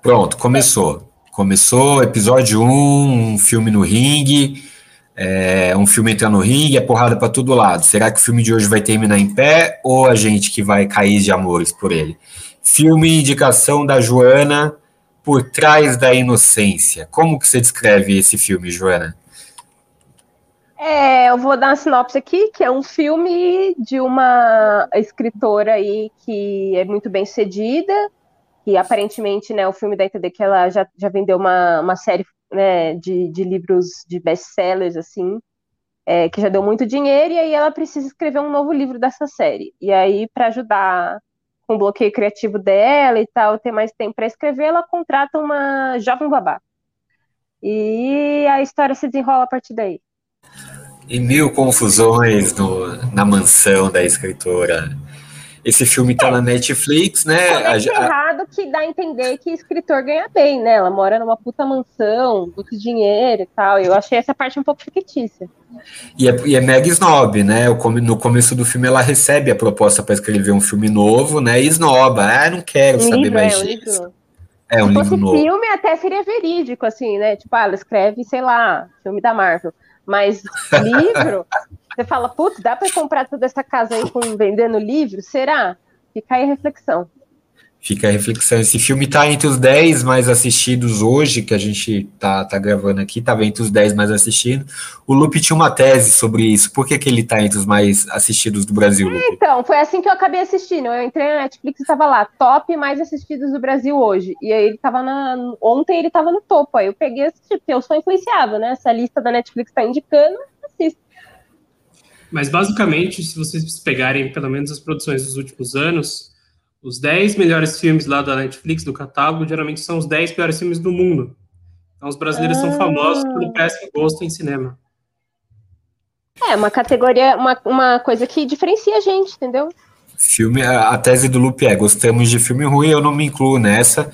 Pronto, começou. Começou, episódio 1, um filme no ringue, é, um filme entrando no ringue, é porrada para todo lado. Será que o filme de hoje vai terminar em pé ou a gente que vai cair de amores por ele? Filme indicação da Joana, Por Trás da Inocência. Como que você descreve esse filme, Joana? É, eu vou dar uma sinopse aqui, que é um filme de uma escritora aí que é muito bem sucedida, que aparentemente, né, o filme dá a entender que ela já, já vendeu uma, uma série né, de, de livros de best-sellers, assim, é, que já deu muito dinheiro, e aí ela precisa escrever um novo livro dessa série. E aí, para ajudar com o bloqueio criativo dela e tal, ter mais tempo para escrever, ela contrata uma jovem babá. E a história se desenrola a partir daí e mil confusões no, na mansão da escritora. Esse filme tá na Netflix, né? É errado que dá a entender que escritor ganha bem, né? Ela mora numa puta mansão, muito dinheiro e tal. Eu achei essa parte um pouco fictícia. E é, e é mega snob, né? No começo do filme ela recebe a proposta para escrever um filme novo, né? E esnoba. Ah, não quero saber livro, mais é, disso. Um é um Se livro novo. filme até seria verídico, assim, né? Tipo, ah, ela escreve, sei lá, filme da Marvel. Mas livro, você fala, putz, dá para comprar toda essa casa aí com vendendo livro? Será? Fica aí a reflexão. Fica a reflexão. Esse filme está entre os 10 mais assistidos hoje, que a gente tá, tá gravando aqui, estava entre os 10 mais assistidos. O Lupe tinha uma tese sobre isso. Por que, que ele está entre os mais assistidos do Brasil, Lupe? Então, foi assim que eu acabei assistindo. Eu entrei na Netflix e estava lá, top mais assistidos do Brasil hoje. E aí ele estava na. Ontem ele estava no topo. Aí eu peguei e assisti, porque eu sou influenciável, né? Essa lista da Netflix está indicando. Mas basicamente, se vocês pegarem pelo menos as produções dos últimos anos os 10 melhores filmes lá da Netflix, do catálogo, geralmente são os 10 piores filmes do mundo. Então, os brasileiros ah. são famosos pelo péssimo gosto em cinema. É, uma categoria, uma, uma coisa que diferencia a gente, entendeu? Filme, a, tese do Lupe é: gostamos de filme ruim, eu não me incluo nessa.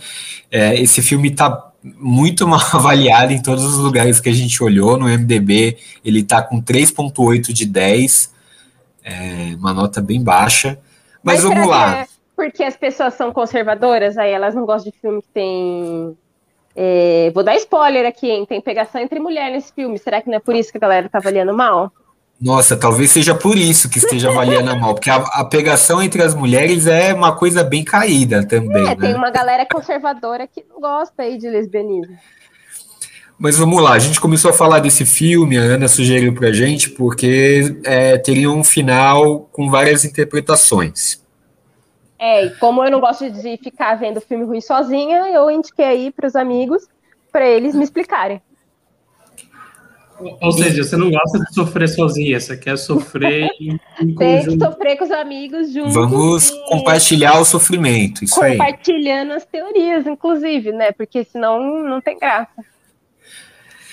É, esse filme está muito mal avaliado em todos os lugares que a gente olhou. No MDB, ele está com 3,8 de 10, é, uma nota bem baixa. Mas, Mas vamos lá. É porque as pessoas são conservadoras, aí elas não gostam de filme que tem. É, vou dar spoiler aqui, hein? Tem pegação entre mulheres nesse filme. Será que não é por isso que a galera tá avaliando mal? Nossa, talvez seja por isso que esteja avaliando mal, porque a, a, pegação entre as mulheres é uma coisa bem caída também. É, né? tem uma galera conservadora que não gosta aí de lesbianismo. Mas vamos lá, a gente começou a falar desse filme, a Ana sugeriu pra gente, porque é, teria um final com várias interpretações. É, e como eu não gosto de ficar vendo filme ruim sozinha, eu indiquei aí para os amigos para eles me explicarem. Ou seja, você não gosta de sofrer sozinha, você quer sofrer em, em Tem que sofrer com os amigos juntos. Vamos e... compartilhar o sofrimento, isso Compartilhando aí. Compartilhando as teorias, inclusive, né? Porque senão não tem graça.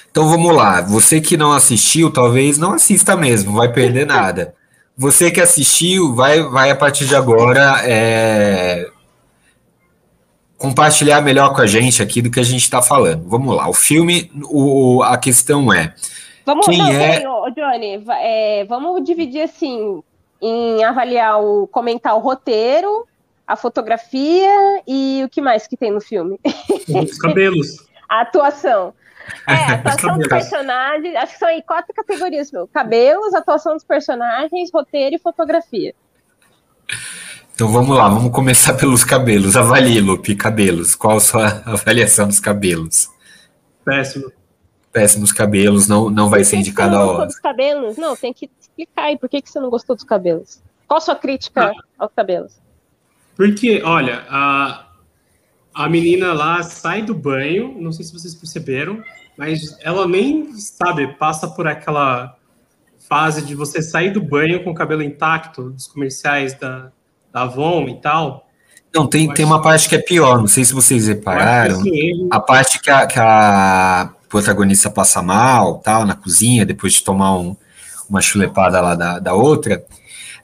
Então vamos lá, você que não assistiu, talvez não assista mesmo, vai perder nada. Você que assistiu, vai, vai a partir de agora é, compartilhar melhor com a gente aqui do que a gente está falando. Vamos lá. O filme, o, a questão é. Vamos, quem não, é... Johnny, é, vamos dividir assim em avaliar o comentar o roteiro, a fotografia e o que mais que tem no filme. Os cabelos. a atuação. É, atuação dos personagens, acho que são aí quatro categorias, meu. Cabelos, atuação dos personagens, roteiro e fotografia. Então vamos lá, vamos começar pelos cabelos. Avalie, Lupe, cabelos. Qual a sua avaliação dos cabelos? Péssimo. Péssimos cabelos, não, não vai ser indicado a hora. dos cabelos? Não, tem que explicar aí por que, que você não gostou dos cabelos. Qual a sua crítica ah. aos cabelos? Porque, olha, a, a menina lá sai do banho, não sei se vocês perceberam, mas ela nem, sabe, passa por aquela fase de você sair do banho com o cabelo intacto, dos comerciais da, da Avon e tal. Não, tem, tem uma parte que é pior, não sei se vocês repararam. A parte que a, que a protagonista passa mal, tal, na cozinha, depois de tomar um, uma chulepada lá da, da outra,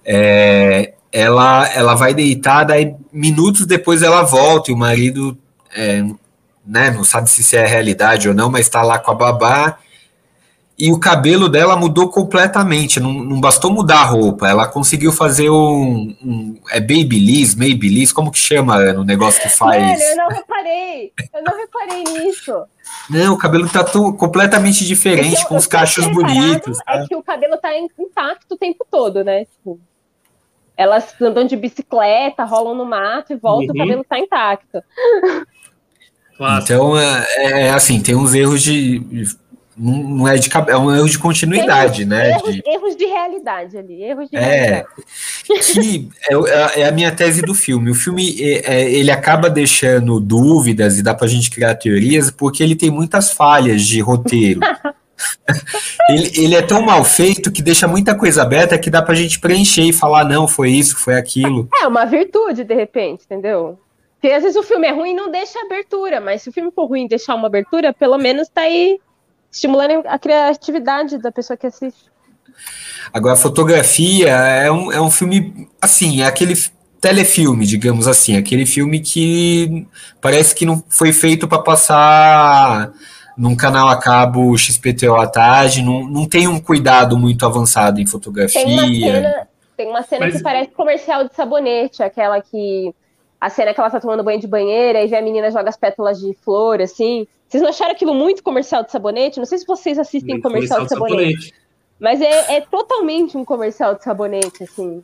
é, ela, ela vai deitar, daí minutos depois ela volta e o marido é, né, não sabe se isso é realidade ou não, mas está lá com a babá e o cabelo dela mudou completamente. Não, não bastou mudar a roupa, ela conseguiu fazer um. um é Babyliss, Maybelliss, como que chama no negócio que faz? Mano, eu não reparei, eu não reparei nisso. Não, o cabelo tá tão, completamente diferente, com os cachos bonitos. Tá? É que o cabelo tá intacto o tempo todo, né? Tipo, elas andam de bicicleta, rolam no mato e voltam, uhum. o cabelo tá intacto. Então, é, é, assim, tem uns erros de não é de é um erro de continuidade, erros, né? Erros de, erros de realidade ali, erros de é, realidade. Que é, é, a minha tese do filme. O filme é, é, ele acaba deixando dúvidas e dá pra gente criar teorias porque ele tem muitas falhas de roteiro. ele, ele, é tão mal feito que deixa muita coisa aberta que dá pra gente preencher e falar, não, foi isso, foi aquilo. É uma virtude, de repente, entendeu? Porque às vezes o filme é ruim e não deixa abertura, mas se o filme for ruim e deixar uma abertura, pelo menos tá aí estimulando a criatividade da pessoa que assiste. Agora, a fotografia é um, é um filme, assim, é aquele telefilme, digamos assim, aquele filme que parece que não foi feito para passar num canal a cabo XPTO à tarde, não, não tem um cuidado muito avançado em fotografia. Tem uma cena, tem uma cena Mas... que parece comercial de sabonete, aquela que a cena que ela tá tomando banho de banheira e vê a menina joga as pétalas de flor, assim. Vocês não acharam aquilo muito comercial de sabonete? Não sei se vocês assistem muito comercial, de sabonete. sabonete. Mas é, é, totalmente um comercial de sabonete, assim.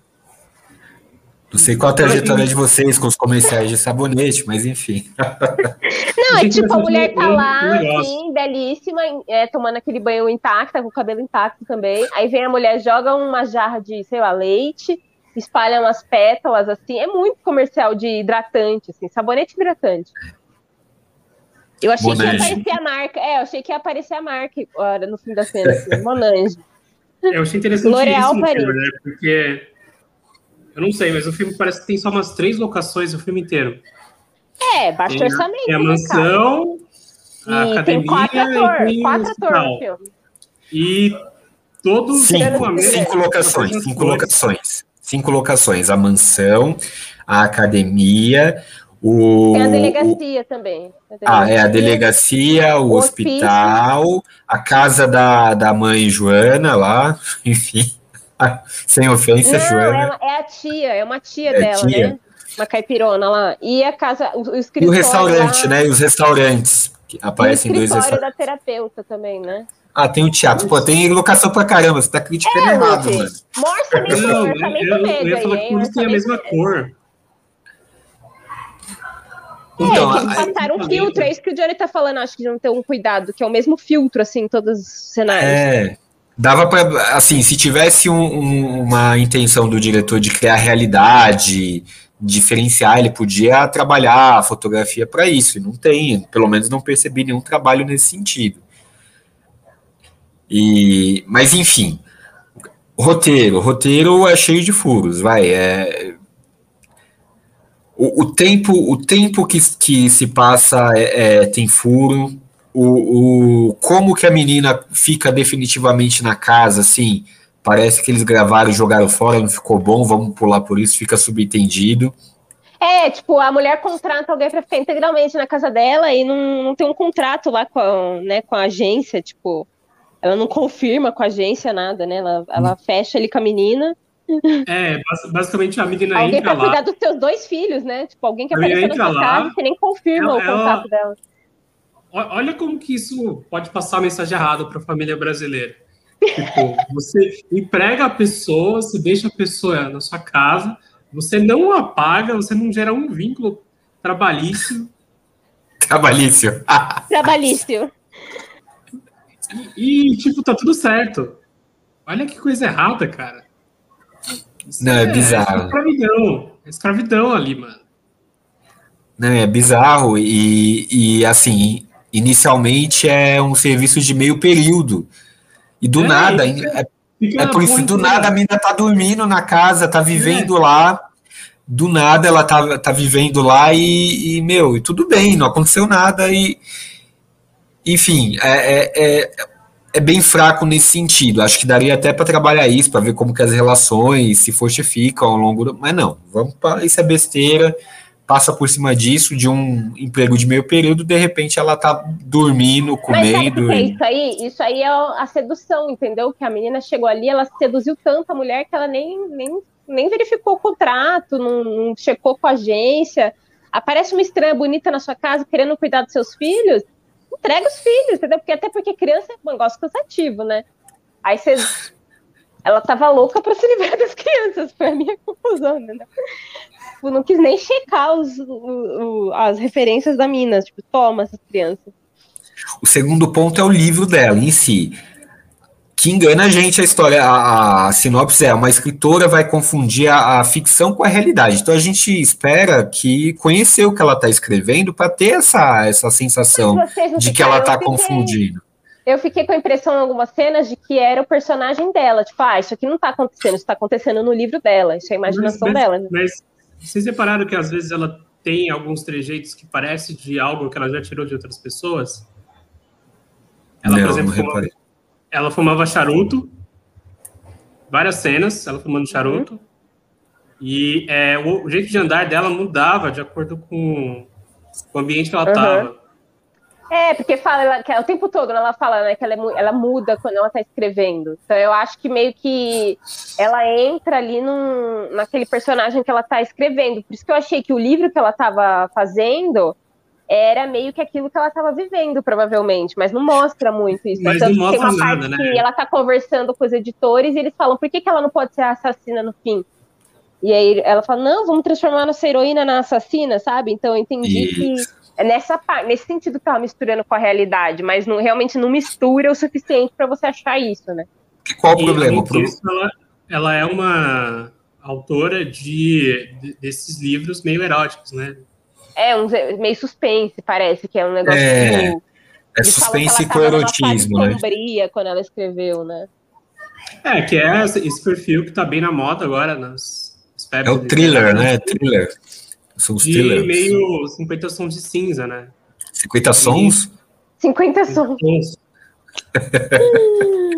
Não sei qual a trajetória de vocês com os comerciais de sabonete, mas enfim. Não, é tipo, a mulher tá lá, assim, belíssima, é, tomando aquele banho intacto, com o cabelo intacto também. Aí vem a mulher, joga uma jarra de, sei lá, leite, espalha umas pétalas, assim. É muito comercial de hidratante, assim, sabonete hidratante. Eu achei Monange. que ia aparecer a marca. É, eu achei que ia aparecer a marca agora no fim da cena, assim, Monange. Eu achei interessante L'Oréal isso filme, né? Porque eu não sei, mas o filme parece que tem só umas três locações o filme inteiro. É, baixo tem, orçamento. Tem a né, mansão, a academia tem quatro atores, quatro atores no filme. E todos cinco, cinco locações, cinco locações, cinco locações. A mansão, a academia, o, Tem a delegacia o, também. A delegacia, ah, é a delegacia, o, o hospital, hospício. a casa da, da mãe Joana lá, enfim. Sem ofensa, Não, Joana. É, é, a tia, é uma tia é dela, tia. né? Uma caipirona lá. E a casa, o, o escritório. E o restaurante, lá... né? E os restaurantes. Que aparecem dois restaurantes. da terapeuta também, né? Ah, tem o teatro. Pô, tem locação pra caramba. Você tá criticando é, errado, mano. Mostra mesmo, Não, eu, eu, eu ia falar que tem a mesma cor. Então, é, eles passaram um filtro, é isso que o Johnny tá falando, acho que não tem um cuidado, que é o mesmo filtro, assim, em todos os cenários. É, dava para assim, se tivesse um, um, uma intenção do diretor de criar realidade, diferenciar, ele podia trabalhar a fotografia para isso, e não tem, pelo menos não percebi nenhum trabalho nesse sentido. E, mas enfim, roteiro, roteiro é cheio de furos, vai, é, o, o, tempo, o tempo que, que se passa é, é, tem furo. O, o, como que a menina fica definitivamente na casa, assim, parece que eles gravaram e jogaram fora, não ficou bom, vamos pular por isso, fica subentendido. É, tipo, a mulher contrata alguém para ficar integralmente na casa dela e não, não tem um contrato lá com a, né, com a agência, tipo, ela não confirma com a agência nada, né? Ela, ela hum. fecha ali com a menina é, basicamente a menina alguém entra pra cuidar dos seus dois filhos, né? Tipo, alguém que apareceu na sua lá, casa você nem confirma ela, o contato dela. Olha como que isso pode passar a mensagem errada para a família brasileira. Tipo, você emprega a pessoa, você deixa a pessoa na sua casa, você não apaga, você não gera um vínculo trabalhício. Trabalhício. trabalhício. E, e, tipo, tá tudo certo. Olha que coisa errada, cara. Isso não, é, é bizarro. É escravidão. É escravidão ali, mano. Não, é bizarro. E, e assim, inicialmente é um serviço de meio período. E do é, nada, fica, é, fica é por isso, do nada a menina tá dormindo na casa, tá vivendo é. lá. Do nada ela tá, tá vivendo lá e, e, meu, e tudo bem, não aconteceu nada. E, enfim, é, é, bem fraco nesse sentido. Acho que daria até para trabalhar isso, para ver como que as relações se fortificam ao longo do... Mas não, vamos para isso é besteira, passa por cima disso, de um emprego de meio período, de repente ela tá dormindo, comendo. Mas é isso aí? Isso aí é a sedução, entendeu? Que a menina chegou ali, ela seduziu tanto a mulher que ela nem, nem, nem verificou o contrato, não, não checou com a agência. Aparece uma estranha bonita na sua casa querendo cuidar dos seus filhos, entrega os filhos, entendeu? Porque até porque criança é um negócio cansativo, né? Aí você ela tava louca para se livrar das crianças, foi a minha conclusão, né? Tipo, não quis nem checar os, o, o, as referências da mina, tipo, toma essas crianças. O segundo ponto é o livro dela em si, que engana a gente a história. A, a sinopse é uma escritora vai confundir a, a, ficção com a realidade. Então a gente espera que conhecer o que ela está escrevendo para ter essa, essa sensação de que ela está confundindo eu fiquei com a impressão em algumas cenas de que era o personagem dela. Tipo, ah, isso aqui não tá acontecendo, isso tá acontecendo no livro dela. Isso é a imaginação mas, dela. Né? Mas vocês repararam que às vezes ela tem alguns trejeitos que parece de algo que ela já tirou de outras pessoas? Ela, não, por exemplo, ela fumava charuto. Várias cenas, ela fumando charuto. Uhum. E é, o, o, jeito de andar dela mudava de acordo com o ambiente que ela estava. Uhum. É, porque fala que o tempo todo ela fala né, que ela, é, ela muda quando ela está escrevendo. Então eu acho que meio que ela entra ali num, naquele personagem que ela está escrevendo. Por isso que eu achei que o livro que ela estava fazendo era meio que aquilo que ela estava vivendo, provavelmente, mas não mostra muito isso. Mas então, não mostra tem uma nada, parte né? que ela está conversando com os editores e eles falam por que, que ela não pode ser a assassina no fim? E aí ela fala, não, vamos transformar nossa heroína na assassina, sabe? Então eu entendi isso. que é nessa nesse sentido que ela misturando com a realidade, mas não, realmente não mistura o suficiente para você achar isso, né? Qual o problema? Isso, ela, ela, é uma autora de, de, desses livros meio eróticos, né? É, um, meio suspense, parece que é um negócio. É, é suspense com erotismo, né? sombria quando ela escreveu, né? É, que é esse perfil que tá bem na moda agora nas. É o thriller, né? Thriller. São os de thrillers. meio 50 sons de cinza, né? 50 sons? 50 sons.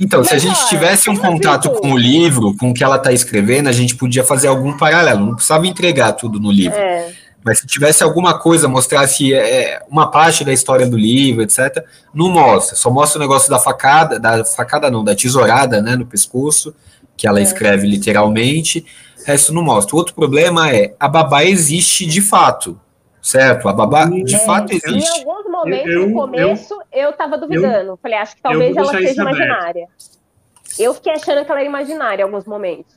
Então, Mas, se a gente olha, tivesse um contato com o livro, com o que ela está escrevendo, a gente podia fazer algum paralelo. Não precisava entregar tudo no livro. É. Mas se tivesse alguma coisa, mostrasse é, uma parte da história do livro, etc., não mostra. Só mostra o negócio da facada, da facada não, da tesourada, né, no pescoço, que ela é. escreve literalmente resto não mostra. O outro problema é a babá existe de fato, certo? A babá de fato existe. Em alguns momentos, eu, no começo, eu, eu tava duvidando. Eu, Falei, acho que talvez ela seja imaginária. Eu fiquei achando que ela era imaginária em alguns momentos.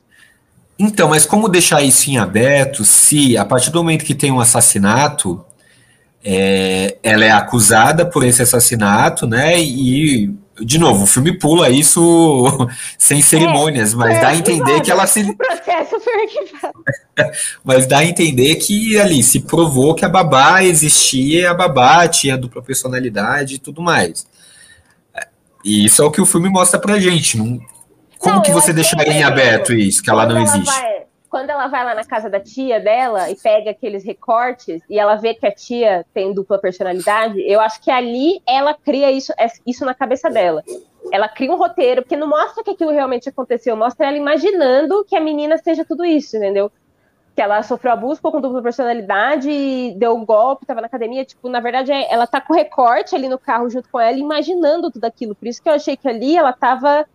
Então, mas como deixar isso em aberto se a partir do momento que tem um assassinato, é, ela é acusada por esse assassinato, né? E de novo, o filme pula isso sem cerimônias, é, mas dá a entender que ela se. O processo foi arquivado. mas dá a entender que ali se provou que a babá existia, a babá tinha dupla personalidade e tudo mais. E isso é o que o filme mostra pra gente. Não... Como não, que você deixaria em aberto isso, que ela não existe? Vai quando ela vai lá na casa da tia dela e pega aqueles recortes e ela vê que a tia tem dupla personalidade, eu acho que ali ela cria isso, é, isso na cabeça dela. Ela cria um roteiro, porque não mostra que aquilo realmente aconteceu, mostra ela imaginando que a menina seja tudo isso, entendeu? Que ela sofreu abuso com dupla personalidade, deu um golpe, estava na academia. Tipo, na verdade, é, ela tá com recorte ali no carro junto com ela, imaginando tudo aquilo. Por isso que eu achei que ali ela tava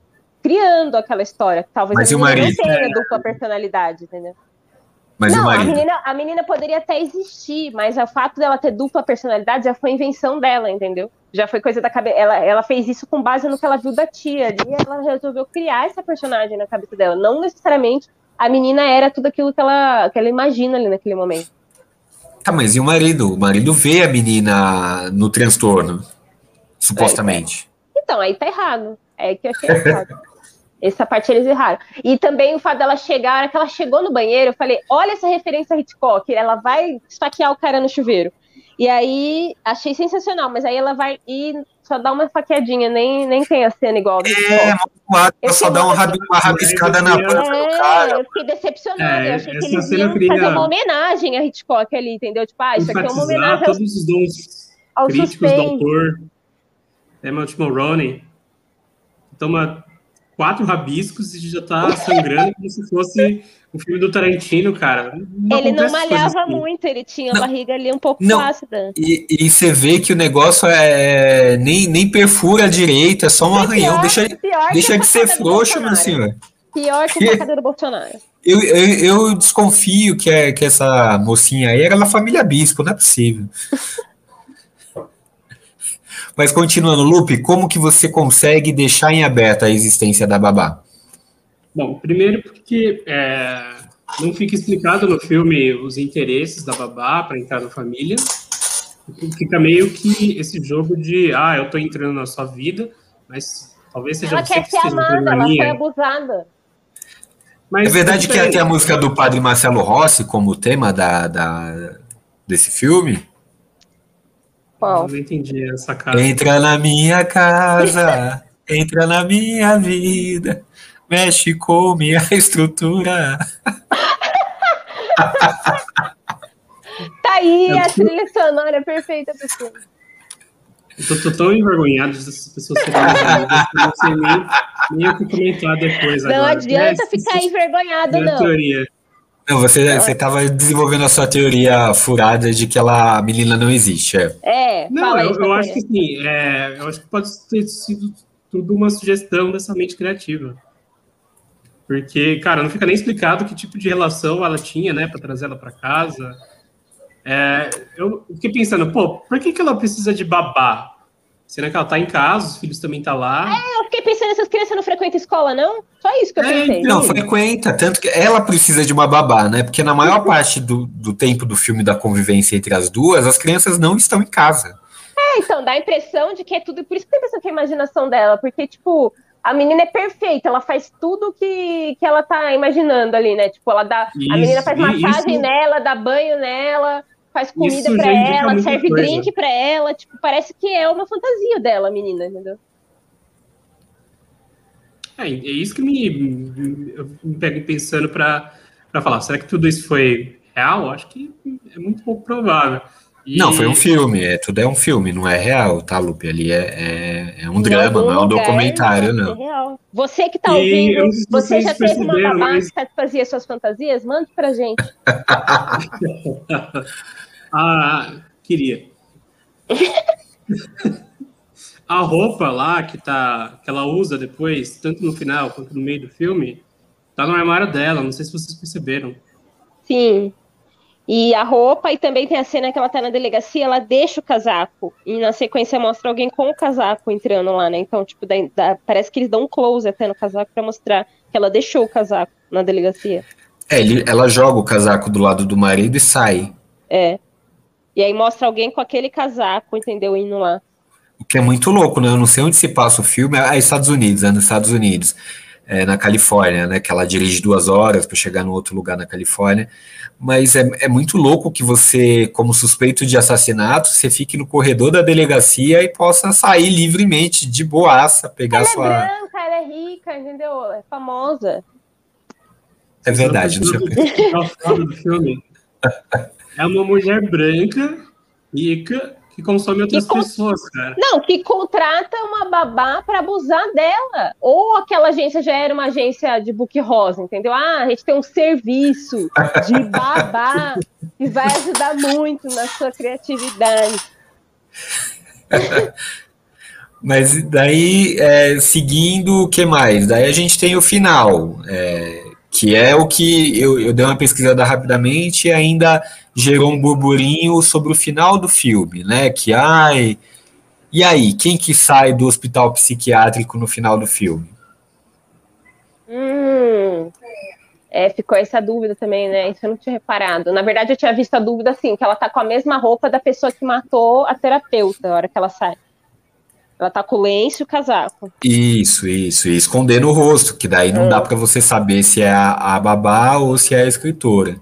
criando aquela história. Talvez Mas a menina marido, não tenha dupla personalidade, entendeu? Mas não, a menina, a menina poderia até existir, mas o fato dela ter dupla personalidade já foi invenção dela, entendeu? Já foi coisa da cabeça. Ela, ela fez isso com base no que ela viu da tia ali, ela resolveu criar essa personagem na cabeça dela. Não necessariamente a menina era tudo aquilo que ela, que ela imagina ali naquele momento. Tá, mas e o marido? O marido vê a menina no transtorno, supostamente. É. Então, aí tá errado. É que eu achei errado. Essa parte eles erraram. E também o fato dela chegar, a hora que ela chegou no banheiro, eu falei: olha essa referência a Hitchcock, ela vai esfaquear o cara no chuveiro. E aí, achei sensacional, mas aí ela vai e só dá uma faqueadinha, nem, nem tem a cena igual. Do é, ela só dá uma, uma rabiscada na pança é, do cara. Eu fiquei decepcionada, é, eu achei que eles iam queria... fazer uma homenagem a Hitchcock ali, entendeu? Tipo, ah, isso aqui é uma homenagem todos os dons ao críticos suspense. do autor. Emmett Mulroney toma quatro rabiscos e já tá sangrando como se fosse um filme do Tarantino, cara. Não ele não malhava assim. muito, ele tinha a barriga ali um pouco não. flácida. E, e, você vê que o negócio é nem, nem perfura direito, é só um arranhão. Pior, deixa deixa de ser frouxo, meu senhor. Pior que a cadeira do Bolsonaro. Eu, eu, eu, desconfio que, é, que essa mocinha aí era da família Bispo, não é possível. Mas continuando, Lupe, como que você consegue deixar em aberto a existência da babá? Bom, primeiro porque é, não fica explicado no filme os interesses da babá para entrar na família. Fica meio que esse jogo de, ah, eu tô entrando na sua vida, mas talvez seja ela você quer que ser amada, ela foi abusada. Mas, é verdade que tem a música do Padre Marcelo Rossi como tema da, da desse filme? Qual? não entendi essa casa. Entra na minha casa, entra na minha vida mexe com minha estrutura. tá aí a trilha sonora perfeita pro filme. Eu tô, tô, tão envergonhado dessas pessoas serem não sei nem, nem o que comentar depois. Não agora. adianta ficar envergonhado, não. Teoria. Não, você, você tava desenvolvendo a sua teoria furada de que ela, a menina não existe. É, é não, eu, eu acho que sim. É, eu acho que pode ter sido tudo uma sugestão dessa mente criativa. Porque, cara, não fica nem explicado que tipo de relação ela tinha, né, para trazer ela para casa. É, eu fiquei pensando, pô, por que, que ela precisa de babá? Será que ela tá em casa, os filhos também tá lá? É, eu fiquei pensando, essas crianças não frequentam escola, não? Só isso que eu é, pensei. Então, não, frequenta, tanto que ela precisa de uma babá, né? Porque na maior parte do, do tempo do filme da convivência entre as duas, as crianças não estão em casa. É, então, dá a impressão de que é tudo. Por isso que tem a impressão que é a imaginação dela, porque, tipo, a menina é perfeita, ela faz tudo que, que ela tá imaginando ali, né? Tipo, ela dá. Isso, a menina faz massagem isso, nela, dá banho nela, faz comida para ela, serve coisa. drink para ela. Tipo, parece que é uma fantasia dela, menina, entendeu? É, é isso que me, me pego pensando para falar. Será que tudo isso foi real? Acho que é muito pouco provável. E... Não, foi um filme, é, tudo é um filme, não é real, tá, Lupe? Ali é, é, é um drama, não é um documentário, não. É real. Você que tá ouvindo, você já teve uma babá mas... que fazia suas fantasias? Mande pra gente. ah, queria. A roupa lá que, tá, que ela usa depois, tanto no final quanto no meio do filme, tá no armário dela, não sei se vocês perceberam. Sim. E a roupa, e também tem a cena que ela tá na delegacia, ela deixa o casaco. E na sequência mostra alguém com o casaco entrando lá, né? Então, tipo, da, da, parece que eles dão um close até no casaco para mostrar que ela deixou o casaco na delegacia. É, ele, ela joga o casaco do lado do marido e sai. É. E aí mostra alguém com aquele casaco, entendeu? Indo lá. O que é muito louco, né? Eu não sei onde se passa o filme. É Estados Unidos, é nos Estados Unidos é, na Califórnia, né? Que ela dirige duas horas para chegar no outro lugar na Califórnia. Mas é, é muito louco que você, como suspeito de assassinato, você fique no corredor da delegacia e possa sair livremente, de boaça, pegar ela sua. Ela é branca, ela é rica, entendeu? É famosa. É verdade, não sei É uma mulher branca, rica, que consome outras que pessoas, cara. Não, que contrata uma babá para abusar dela. Ou aquela agência já era uma agência de book rosa, entendeu? Ah, a gente tem um serviço de babá que vai ajudar muito na sua criatividade. Mas daí, é, seguindo, o que mais? Daí a gente tem o final, é, que é o que eu, eu dei uma pesquisada rapidamente e ainda gerou um burburinho sobre o final do filme, né? Que ai, e aí, quem que sai do hospital psiquiátrico no final do filme? Hum, é, ficou essa dúvida também, né? Isso eu não tinha reparado. Na verdade, eu tinha visto a dúvida assim, que ela tá com a mesma roupa da pessoa que matou a terapeuta na hora que ela sai. Ela tá com o lenço e o casaco. Isso, isso, e escondendo o rosto, que daí não é. dá para você saber se é a, a babá ou se é a escritora.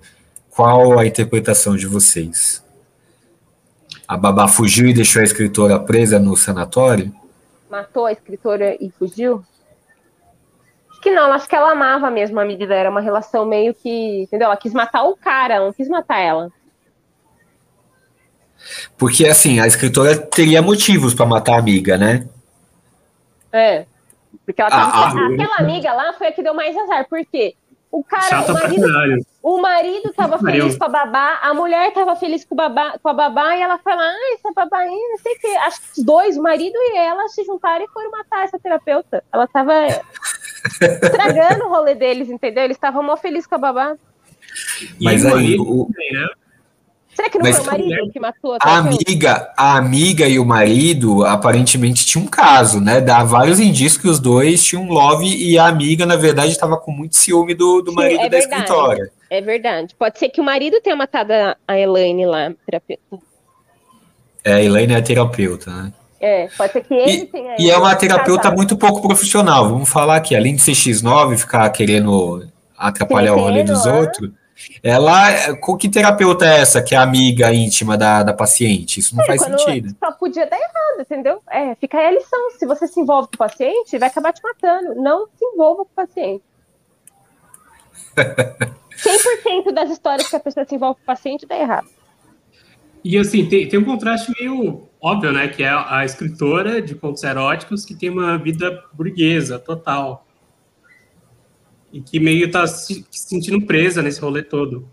Qual a interpretação de vocês? A babá fugiu e deixou a escritora presa no sanatório? Matou a escritora e fugiu? Acho que não, acho que ela amava mesmo a medida, era uma relação meio que, entendeu? Ela quis matar o cara, não quis matar ela. Porque assim, a escritora teria motivos para matar a amiga, né? É. Porque ela tava, ah, aquela amiga lá foi a que deu mais azar. Por quê? O cara, o marido, o marido tava feliz com a babá, a mulher tava feliz com, o babá, com a babá, e ela fala, ah, essa babá aí, não sei o que. Acho que os dois, o marido e ela, se juntaram e foram matar essa terapeuta. Ela tava estragando o rolê deles, entendeu? Eles estavam mó felizes com a babá. Mas aí, o, né? Será que não Mas, foi o marido que matou a amiga, a amiga e o marido aparentemente tinham um caso, né? Dá vários indícios que os dois tinham um love e a amiga, na verdade, estava com muito ciúme do, do marido é da verdade, escritória. É verdade. Pode ser que o marido tenha matado a Elaine lá, terapeuta. É, a Elaine é a terapeuta, né? É, pode ser que ele e, tenha. E é uma terapeuta casado. muito pouco profissional. Vamos falar aqui, além de ser X9, ficar querendo atrapalhar o rolê dos outros ela, que terapeuta é essa que é amiga íntima da, da paciente? Isso não é, faz sentido. Só podia dar errado, entendeu? É, fica aí a lição. Se você se envolve com o paciente, vai acabar te matando. Não se envolva com o paciente. 100% das histórias que a pessoa se envolve com o paciente dá errado. E assim, tem, tem um contraste meio óbvio, né? Que é a escritora de contos eróticos que tem uma vida burguesa total e que meio tá se sentindo presa nesse rolê todo.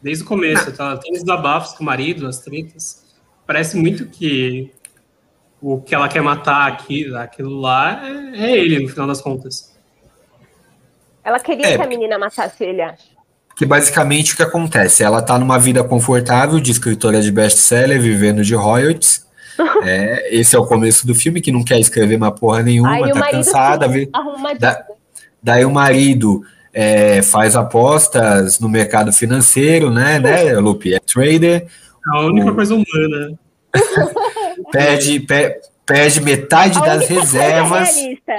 Desde o começo, tá? Tem os desabafos com o marido, as tretas. Parece muito que o que ela quer matar aqui, aquilo lá, é, é ele, no final das contas. Ela queria é, que a menina matasse ele, acho. Que basicamente o que acontece? Ela tá numa vida confortável de escritora de best-seller, vivendo de royalties. é, esse é o começo do filme, que não quer escrever uma porra nenhuma, Aí, tá cansada. Vê, arruma da, Daí o marido é, faz apostas no mercado financeiro, né, né, Lupe? É trader. A única o... coisa humana. pede, pe, perde metade a das reservas.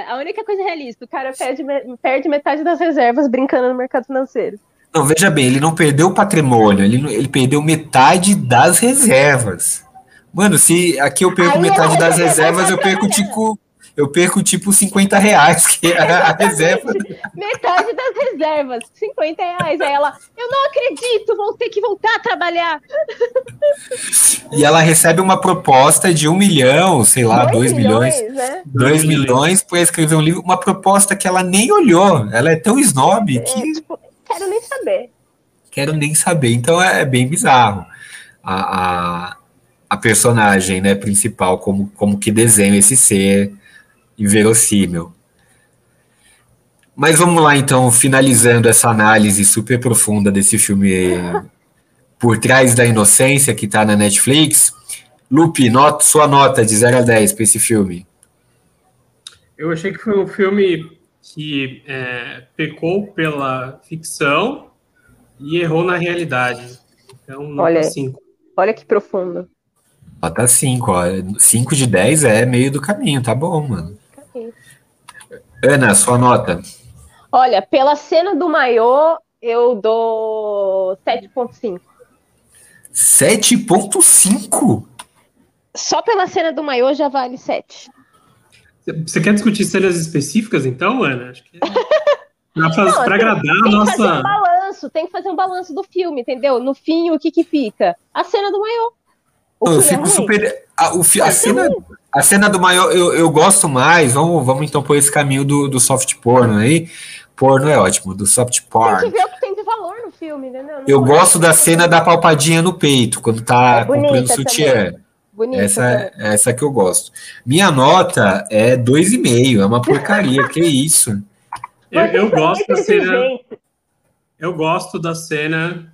a única coisa realista, o cara perde, perde metade das reservas brincando no mercado financeiro. Não, veja bem, ele não perdeu o patrimônio, ele, ele perdeu metade das reservas. Mano, se aqui eu perco Aí metade das reservas, eu perco tipo eu perco tipo 50 reais, que é a reserva. Metade das reservas, 50 reais. Aí ela, eu não acredito, vou ter que voltar a trabalhar. E ela recebe uma proposta de um milhão, sei lá, dois, dois milhões. milhões né? Dois milhões para escrever um livro, uma proposta que ela nem olhou. Ela é tão snob que. É, tipo, quero nem saber. Quero nem saber. Então é, é bem bizarro. A, a, a personagem né, principal, como, como que desenha esse ser inverossímil. Mas vamos lá, então, finalizando essa análise super profunda desse filme Por Trás da Inocência, que está na Netflix. Lupe, nota, sua nota de 0 a 10 para esse filme. Eu achei que foi um filme que é, pecou pela ficção e errou na realidade. Então, nota olha, 5. Olha que profundo. Nota 5, ó. 5 de 10 é meio do caminho, tá bom, mano. Ana, sua nota. Olha, pela cena do maiô, eu dou 7.5. 7.5? Só pela cena do maiô já vale 7. Você quer discutir cenas específicas, então, Ana? Acho que... Para agradar a nossa. Tem que fazer um balanço, tem que fazer um balanço do filme, entendeu? No fim, o que que fica? A cena do maiô. eu fico é super. A, o, a, cena, a cena do maior, eu, eu gosto mais. Vamos, vamos então por esse caminho do, do soft porno aí. Porno é ótimo, do soft porn. Tem que ver o que tem de valor no filme, né? Não, eu gosto da cena da palpadinha no peito, quando tá é comprando sutiã. Bonita, essa, é, essa que eu gosto. Minha nota é 2,5, é uma porcaria, que isso. Eu, eu gosto da cena. Eu gosto da cena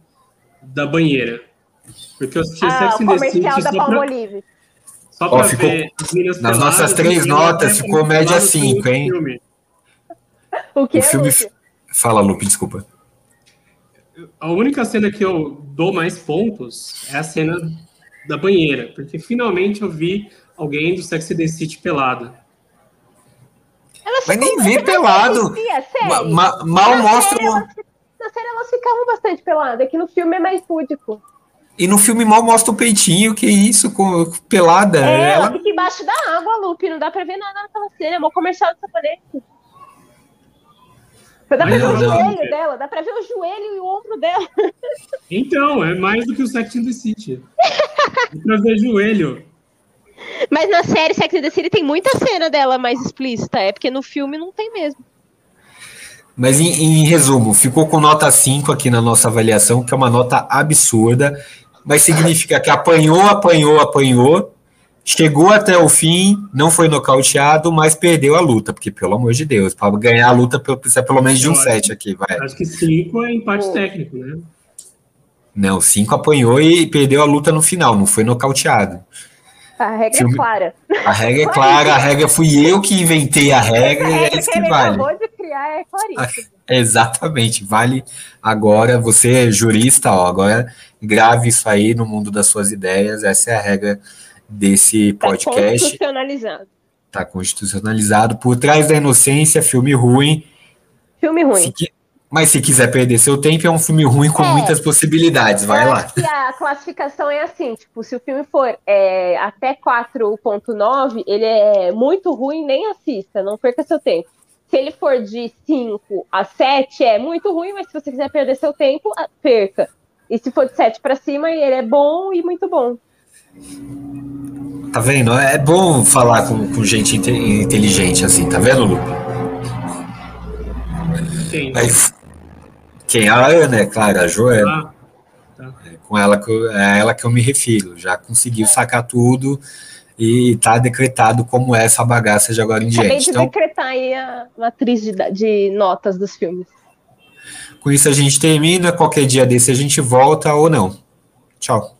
da banheira. Porque eu assisti ah, Sex and the City da Palmolive. Só para ver Nas nossas três notas ficou média 5, hein? Filme. O que? O filme. Fala, Lupe, desculpa. A única cena que eu dou mais pontos é a cena da banheira, porque finalmente eu vi alguém do Sex and the City pelado. Mas nem vê pelado. Ma ma mal mostra. Na série elas ficavam bastante peladas, é que no filme é mais púdico. E no filme mal mostra o peitinho, que isso, com, pelada. É, ela fica embaixo da água, Lupe, não dá pra ver nada naquela cena, é mó comercial de sabonete. Dá pra ver o joelho dela, dá pra ver o joelho e o ombro dela. Então, é mais do que o Sex in the City. dá pra ver joelho. Mas na série Sex and the City tem muita cena dela mais explícita, é porque no filme não tem mesmo. Mas em, em, resumo, ficou com nota 5 aqui na nossa avaliação, que é uma nota absurda, mas significa que apanhou, apanhou, apanhou, chegou até o fim, não foi nocauteado, mas perdeu a luta, porque pelo amor de Deus, para ganhar a luta precisa pelo menos de um 7 aqui, vai. Acho que 5 é empate técnico, né? Não, 5 apanhou e perdeu a luta no final, não foi nocauteado. A regra é Filme... é clara. A regra é clara, a regra fui eu que inventei a regra, e é isso que, que vale. acabou de criar é claríssimo. Exatamente, vale agora, você é jurista, ó, agora grave isso aí no mundo das suas ideias, essa é a regra desse tá podcast. Tá constitucionalizado. Tá constitucionalizado. Por trás da inocência, filme ruim. Filme ruim. Se, mas se quiser perder seu tempo, é um filme ruim com é, muitas possibilidades. Vai lá. a classificação é assim: tipo, se o filme for é, até 4,9, ele é muito ruim, nem assista, não perca seu tempo. Se ele for de 5 a 7, é muito ruim, mas se você quiser perder seu tempo, perca. E se for de 7 para cima, ele é bom e muito bom. Tá vendo? É bom falar com, com gente inteligente assim, tá vendo, Lu? Quem? Aí, quem? A Ana, é claro, a Joana. Ah, tá. É com ela que eu, é ela que eu me refiro. Já conseguiu sacar tudo e está decretado como é essa bagaça de agora em diante. Acabei de então, decretar aí a matriz de, de notas dos filmes. Com isso a gente termina. Qualquer dia desse a gente volta ou não. Tchau.